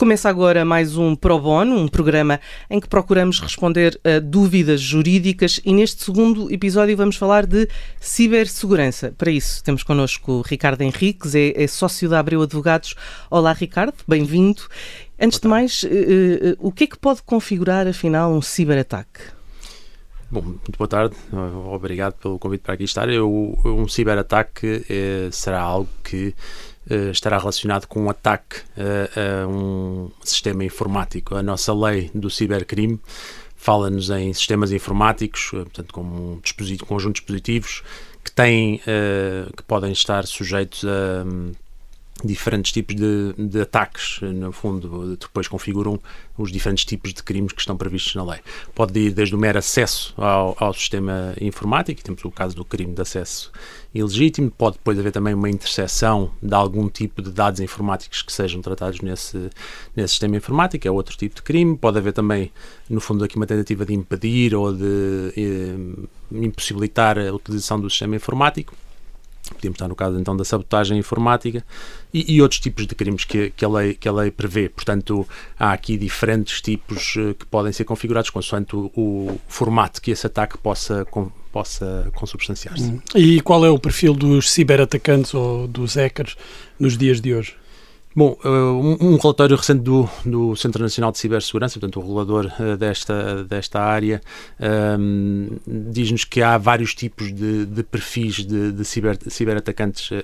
Começa agora mais um Pro Bono, um programa em que procuramos responder a dúvidas jurídicas e neste segundo episódio vamos falar de cibersegurança. Para isso temos connosco Ricardo Henriques, é, é sócio da Abreu Advogados. Olá Ricardo, bem-vindo. Antes de mais, uh, uh, o que é que pode configurar afinal um ciberataque? Bom, muito boa tarde, obrigado pelo convite para aqui estar. Eu, um ciberataque eh, será algo que eh, estará relacionado com um ataque a, um sistema informático. A nossa lei do cibercrime fala-nos em sistemas informáticos, eh, portanto, como um dispositivo, conjunto de dispositivos que têm, uh, que podem estar sujeitos a diferentes tipos de, de, ataques, no fundo, depois configuram os diferentes tipos de crimes que estão previstos na lei. Pode ir desde o mero acesso ao, ao sistema informático, temos o caso do crime de acesso ilegítimo, pode depois haver também uma interseção de algum tipo de dados informáticos que sejam tratados nesse, nesse sistema informático, é outro tipo de crime, pode haver também, no fundo, aqui uma tentativa de impedir ou de eh, impossibilitar a utilização do sistema informático, Podemos estar no caso então da sabotagem informática e, e, outros tipos de crimes que, que, a lei, que a lei prevê. Portanto, há aqui diferentes tipos uh, que podem ser configurados consoante o, o, formato que esse ataque possa, com, possa consubstanciar-se. Hum. E qual é o perfil dos ciberatacantes ou dos hackers nos dias de hoje? Bom, eh, um, relatório recente do, do Centro Nacional de Cibersegurança, portanto, o regulador uh, desta, desta área, um, ehm, diz-nos que há vários tipos de, de perfis de, de ciber, ciberatacantes uh,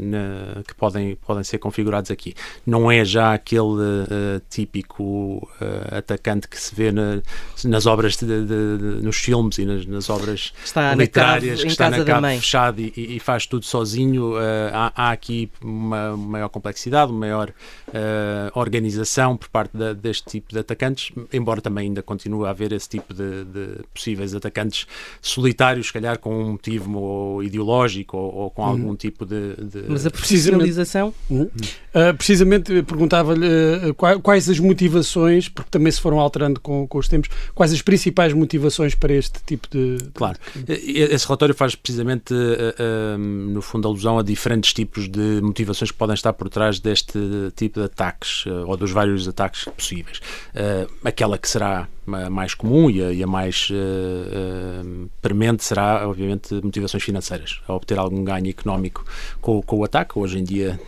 na, que podem, podem ser configurados aqui. Não é já aquele uh, típico atacante que se vê na, nas obras, de, nos filmes e nas, nas obras está literárias, na que está na cave fechado e, e, faz tudo sozinho. há, há aqui uma maior complexidade maior uh, organização por parte da, deste tipo de atacantes, embora também ainda continue a haver esse tipo de, de possíveis atacantes solitários, se calhar com um motivo ideológico ou, ou com uhum. algum tipo de, de... Mas a profissionalização? Uhum. Uh, precisamente perguntava-lhe uh, quais as motivações, porque também se foram alterando com, com os tempos, quais as principais motivações para este tipo de. Claro. Esse relatório faz precisamente, uh, no fundo, alusão a diferentes tipos de motivações que podem estar por trás deste deste tipo de ataques, eh, ou dos vários ataques possíveis. Uh, aquela que será mais comum e a, e a mais uh, premente será, obviamente, motivações financeiras, a obter algum ganho económico com, com o ataque. Hoje em dia,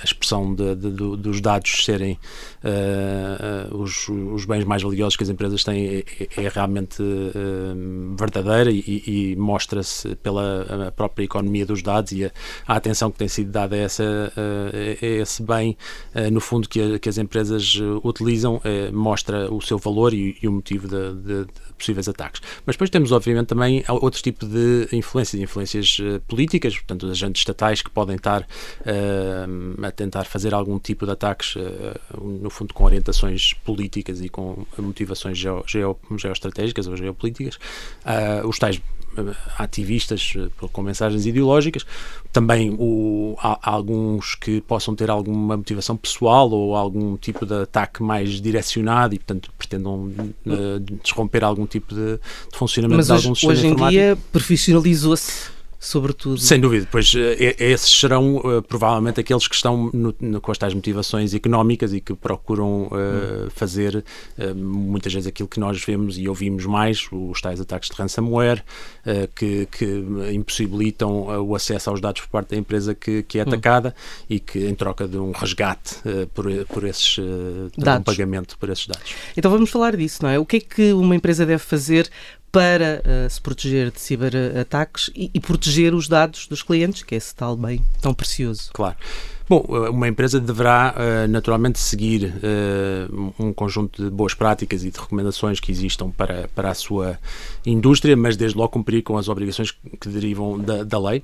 a expressão de, de, dos dados serem os, os, bens mais valiosos que as empresas têm é, é realmente verdadeira e, e mostra-se pela própria economia dos dados e a, a, atenção que tem sido dada a, essa, a esse bem, uh, no fundo, que, que, as empresas uh, utilizam, uh, mostra o seu valor e, e o motivo de, de, possíveis ataques. Mas depois temos, obviamente, também outros tipos de influências, influências políticas, portanto, agentes estatais que podem estar a tentar fazer algum tipo de ataques, no fundo, com orientações políticas e com motivações geo, geo, geoestratégicas ou geopolíticas. os tais ativistas com mensagens ideológicas, também o, há, alguns que possam ter alguma motivação pessoal ou algum tipo de ataque mais direcionado e, portanto, pretendam uh, desromper algum tipo de, de funcionamento Mas de algum sistema hoje em dia profissionalizou-se sobretudo. Sem dúvida, pois eh, esses serão uh, provavelmente aqueles que estão no, no, com as tais motivações económicas e que procuram uh, hum. fazer uh, muitas vezes aquilo que nós vemos e ouvimos mais, os tais ataques de ransomware, que, que, impossibilitam o acesso aos dados por parte da empresa que, que é hum. atacada hum. e que em troca de um resgate por, por esses dados. um pagamento por esses dados. Então vamos falar disso, não é? O que é que uma empresa deve fazer para uh, se proteger de ciberataques e, e proteger os dados dos clientes, que é esse tal bem tão precioso. Claro. Bom, eh, uma empresa deverá uh, naturalmente seguir uh, um conjunto de boas práticas e de recomendações que existam para, para a sua indústria, mas desde logo cumprir com as obrigações que derivam da, da lei,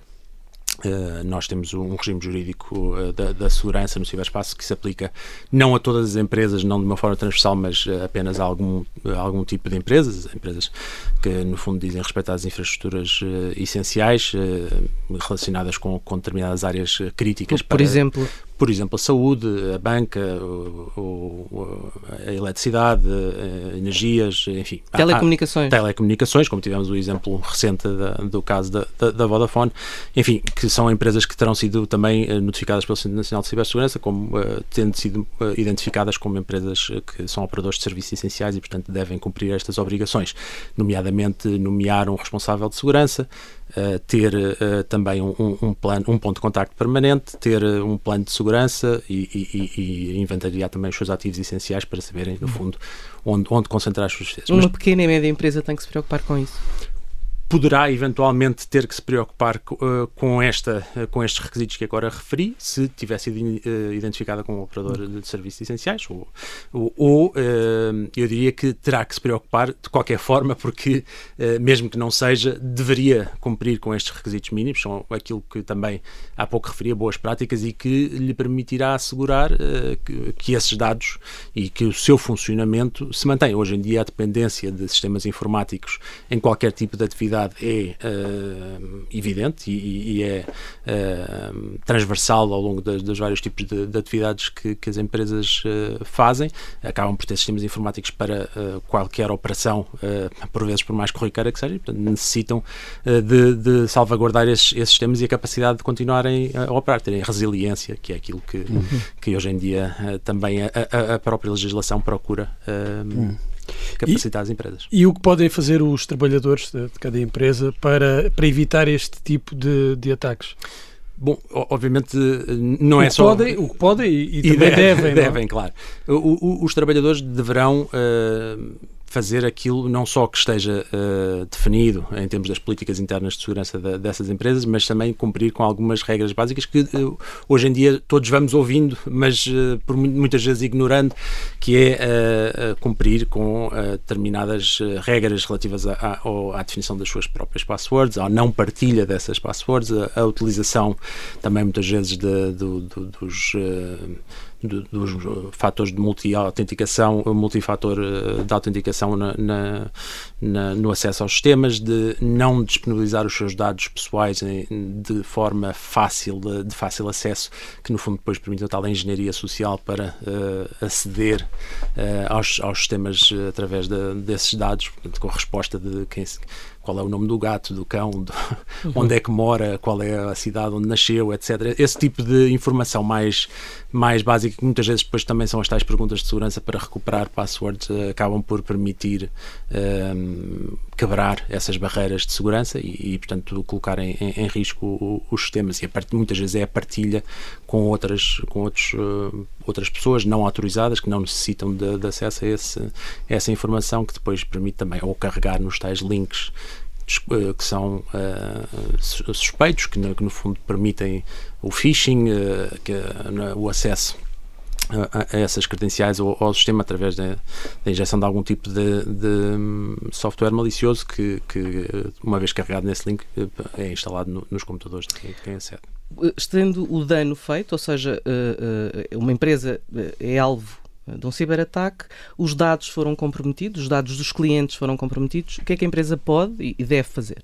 Uh, nós temos um regime jurídico uh, da, da, segurança no ciberespaço que se aplica não a todas as empresas, não de uma forma transversal, mas uh, apenas a algum, algum tipo de empresas, empresas que no fundo dizem respeitar as infraestruturas essenciais relacionadas com, com, determinadas áreas críticas. Por, para, exemplo? Por exemplo, a saúde, a banca, o, o, a eletricidade, a energias, enfim. Telecomunicações. telecomunicações, como tivemos o exemplo recente da, do caso da, da, da, Vodafone, enfim, que são empresas que terão sido também uh, notificadas pelo Centro Nacional de Cibersegurança, como uh, tendo sido uh, identificadas como empresas que são operadores de serviços essenciais e, portanto, devem cumprir estas obrigações, nomeadamente nomear um responsável de segurança, Uh, ter também um, um, plano, um ponto de contacto permanente, ter um plano de segurança e, e, e, inventariar também os seus ativos essenciais para saberem, no fundo, onde, onde concentrar as suas despesas. Uma Mas, pequena e média empresa tem que se preocupar com isso? Poderá eventualmente ter que se preocupar uh, com, esta, uh, com estes requisitos que agora referi, se tivesse sido uh, identificada como operador de serviços essenciais, ou, ou, eu diria que terá que se preocupar de qualquer forma, porque mesmo que não seja, deveria cumprir com estes requisitos mínimos, são aquilo que também há pouco referia, boas práticas, e que lhe permitirá assegurar que esses dados e que o seu funcionamento se mantém. Hoje em dia a dependência de sistemas informáticos em qualquer tipo de atividade é uh, evidente e, e é uh, transversal ao longo das, dos vários tipos de, de atividades que, que, as empresas uh, fazem. Acabam por ter sistemas informáticos para qualquer operação, por vezes por mais corriqueira que seja, e, portanto, necessitam de, de, salvaguardar esses, esses, sistemas e a capacidade de continuarem a operar, terem resiliência, que é aquilo que, uhum. que hoje em dia também a, a, a, própria legislação procura. Uhum capacitar e, as empresas. E o que podem fazer os trabalhadores de, de cada empresa para, para evitar este tipo de, de ataques? Bom, obviamente não o é só. Podem, o que podem e, e, também devem. Devem, claro. O, o, os trabalhadores deverão uh, fazer aquilo não só que esteja uh, definido em termos das políticas internas de segurança dessas empresas, mas também cumprir com algumas regras básicas que uh, hoje em dia todos vamos ouvindo, mas uh, por muitas vezes ignorando, que é cumprir com determinadas regras relativas à, à, à, definição das suas próprias passwords, à não partilha dessas passwords, a, a utilização também muitas vezes de, de, de, dos dos fatores de multi-autenticação, multifator eh, de autenticação na, na, na, no acesso aos sistemas, de não disponibilizar os seus dados pessoais em, de forma fácil, de, de, fácil acesso, que no fundo depois permite a tal engenharia social para uh, aceder uh, aos, aos sistemas através de, desses dados, portanto, com a resposta de quem qual é o nome do gato, do cão, do, uhum. onde é que mora, qual é a cidade onde nasceu, etc. Esse tipo de informação mais, mais básica, que muitas vezes depois também são as tais perguntas de segurança para recuperar passwords, uh, acabam por permitir uh, quebrar essas barreiras de segurança e, e portanto, colocar em, em, risco os sistemas. E part, muitas vezes é a partilha com outras, com outros, uh, outras pessoas não autorizadas que não necessitam de, de acesso a, esse, a essa informação que depois permite também ou carregar nos tais links eh, que são uh, suspeitos, que no, que no, fundo permitem o phishing, uh, que, uh, o acesso a, a, essas credenciais ao, ao sistema através da, injeção de algum tipo de, de hum, software malicioso que, que, uma vez carregado nesse link, é instalado no, nos computadores de quem, de quem acede. Estando o dano feito, ou seja, uma empresa é alvo de um ciberataque, os dados foram comprometidos, os dados dos clientes foram comprometidos. O que é que a empresa pode e deve fazer?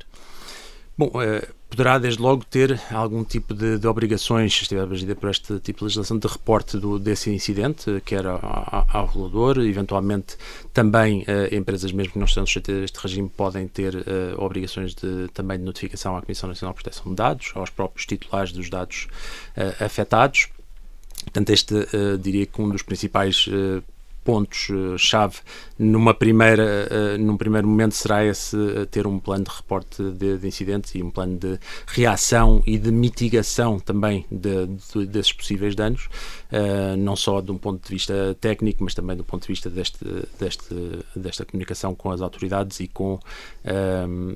Bom, eh, poderá desde logo ter algum tipo de, de obrigações, se estiver abrangido por este tipo de legislação, de reporte do, desse incidente, quer ao, ao regulador, eventualmente também eh, empresas mesmo que não estão sujeitas a este regime podem ter eh, obrigações de, também de notificação à Comissão Nacional de Proteção de Dados, aos próprios titulares dos dados afetados Portanto, este uh, diria que um dos principais uh, pontos-chave numa primeira, num primeiro momento será esse ter um plano de reporte de, de, incidentes e um plano de reação e de mitigação também de, de, desses possíveis danos, uh, não só de um ponto de vista técnico, mas também do ponto de vista deste, deste, desta comunicação com as autoridades e com,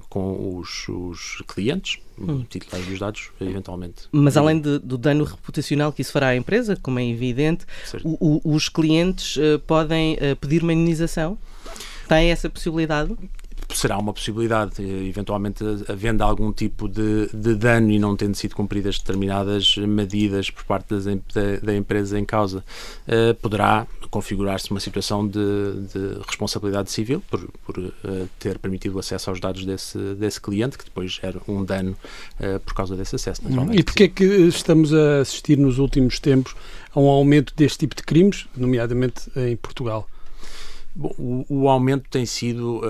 com os, os clientes, hum. titulares dos dados, eventualmente. Mas além de, do dano reputacional que isso fará à empresa, como é evidente, o, o, os clientes podem pedir uma indenização tem essa possibilidade? Será uma possibilidade, eventualmente havendo algum tipo de, de, dano e não tendo sido cumpridas determinadas medidas por parte das, da, da, empresa em causa, uh, poderá configurar-se uma situação de, de, responsabilidade civil por, por uh, ter permitido o acesso aos dados desse, desse cliente, que depois era um dano uh, por causa desse acesso. E porquê é que estamos a assistir nos últimos tempos a um aumento deste tipo de crimes, nomeadamente em Portugal? Bom, o, o, aumento tem sido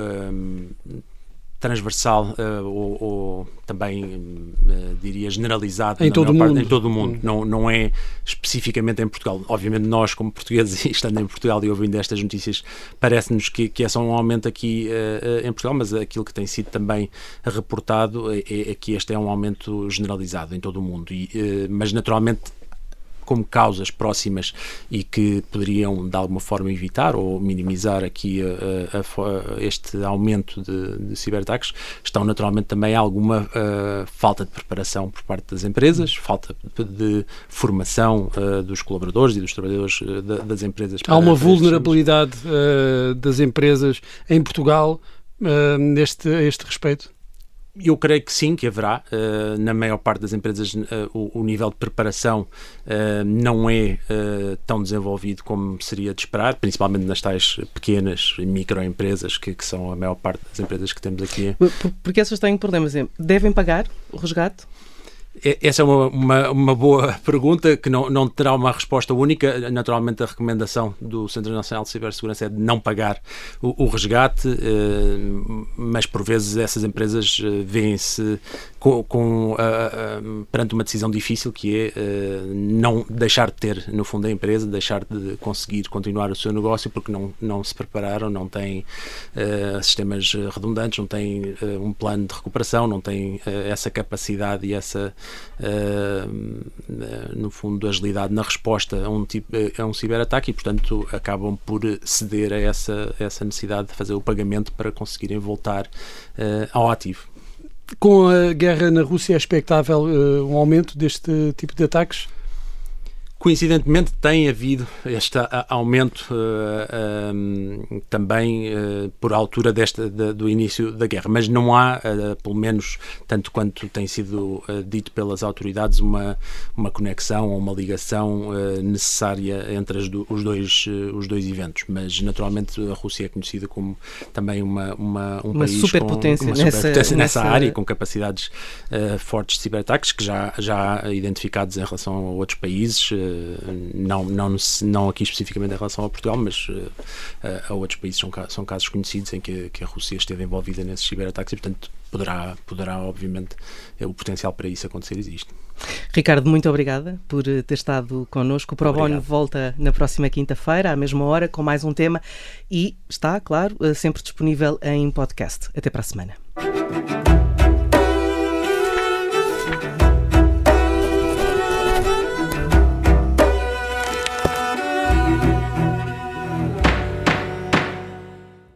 transversal uh, ou, ou, também, uh, diria, generalizado em todo, o mundo. em todo o mundo. Não, não é especificamente em Portugal. Obviamente, nós, como portugueses, estando em Portugal e ouvindo estas notícias, parece-nos que, que é só um aumento aqui uh, em Portugal, mas aquilo que tem sido também reportado é, é, que este é um aumento generalizado em todo o mundo. E, mas, naturalmente, como causas próximas e que poderiam de alguma forma evitar ou minimizar aqui a, a, a, este aumento de, de ciberataques, estão naturalmente também alguma uh, falta de preparação por parte das empresas, falta de, de formação uh, dos colaboradores e dos trabalhadores uh, das empresas. Há uma vulnerabilidade das empresas em Portugal neste, a este respeito? Eu creio que sim, que haverá. Uh, na maior parte das empresas, uh, o, o, nível de preparação uh, não é tão desenvolvido como seria de esperar, principalmente nas tais pequenas microempresas, que, que são a maior parte das empresas que temos aqui. Porque essas têm problemas. Devem pagar o resgate? Essa é uma, uma, uma, boa pergunta que não, não terá uma resposta única. Naturalmente, a recomendação do Centro Nacional de Cibersegurança é de não pagar o, o resgate, eh, mas por vezes essas empresas eh, vêem-se com, com, perante uma decisão difícil que é eh, não deixar de ter, no fundo, a empresa, deixar de conseguir continuar o seu negócio porque não, não se prepararam, não têm sistemas redundantes, não têm um plano de recuperação, não têm essa capacidade e essa no fundo, agilidade na resposta a um, tipo, a um ciberataque e, portanto, acabam por ceder a essa, a essa necessidade de fazer o pagamento para conseguirem voltar uh, ao ativo. Com a guerra na Rússia, é expectável um aumento deste tipo de ataques? Coincidentemente, tem havido este aumento uh, um, também uh, por altura desta, de, do início da guerra, mas não há, uh, pelo menos tanto quanto tem sido dito pelas autoridades, uma, uma conexão ou uma ligação necessária entre do, os, dois, os dois eventos. Mas, naturalmente, a Rússia é conhecida como também uma, uma um uma país superpotência com uma nessa, superpotência nessa, nessa área, com capacidades fortes de ciberataques que já, já identificados em relação a outros países não, não, não aqui especificamente em relação a Portugal, mas uh, a outros países são, são casos conhecidos em que, que a Rússia esteve envolvida nesses ciberataques e, portanto, poderá, poderá obviamente, eh, o potencial para isso acontecer existe. Ricardo, muito obrigada por ter estado connosco. O ProBono volta na próxima quinta-feira, à mesma hora, com mais um tema e está, claro, sempre disponível em podcast. Até para a semana.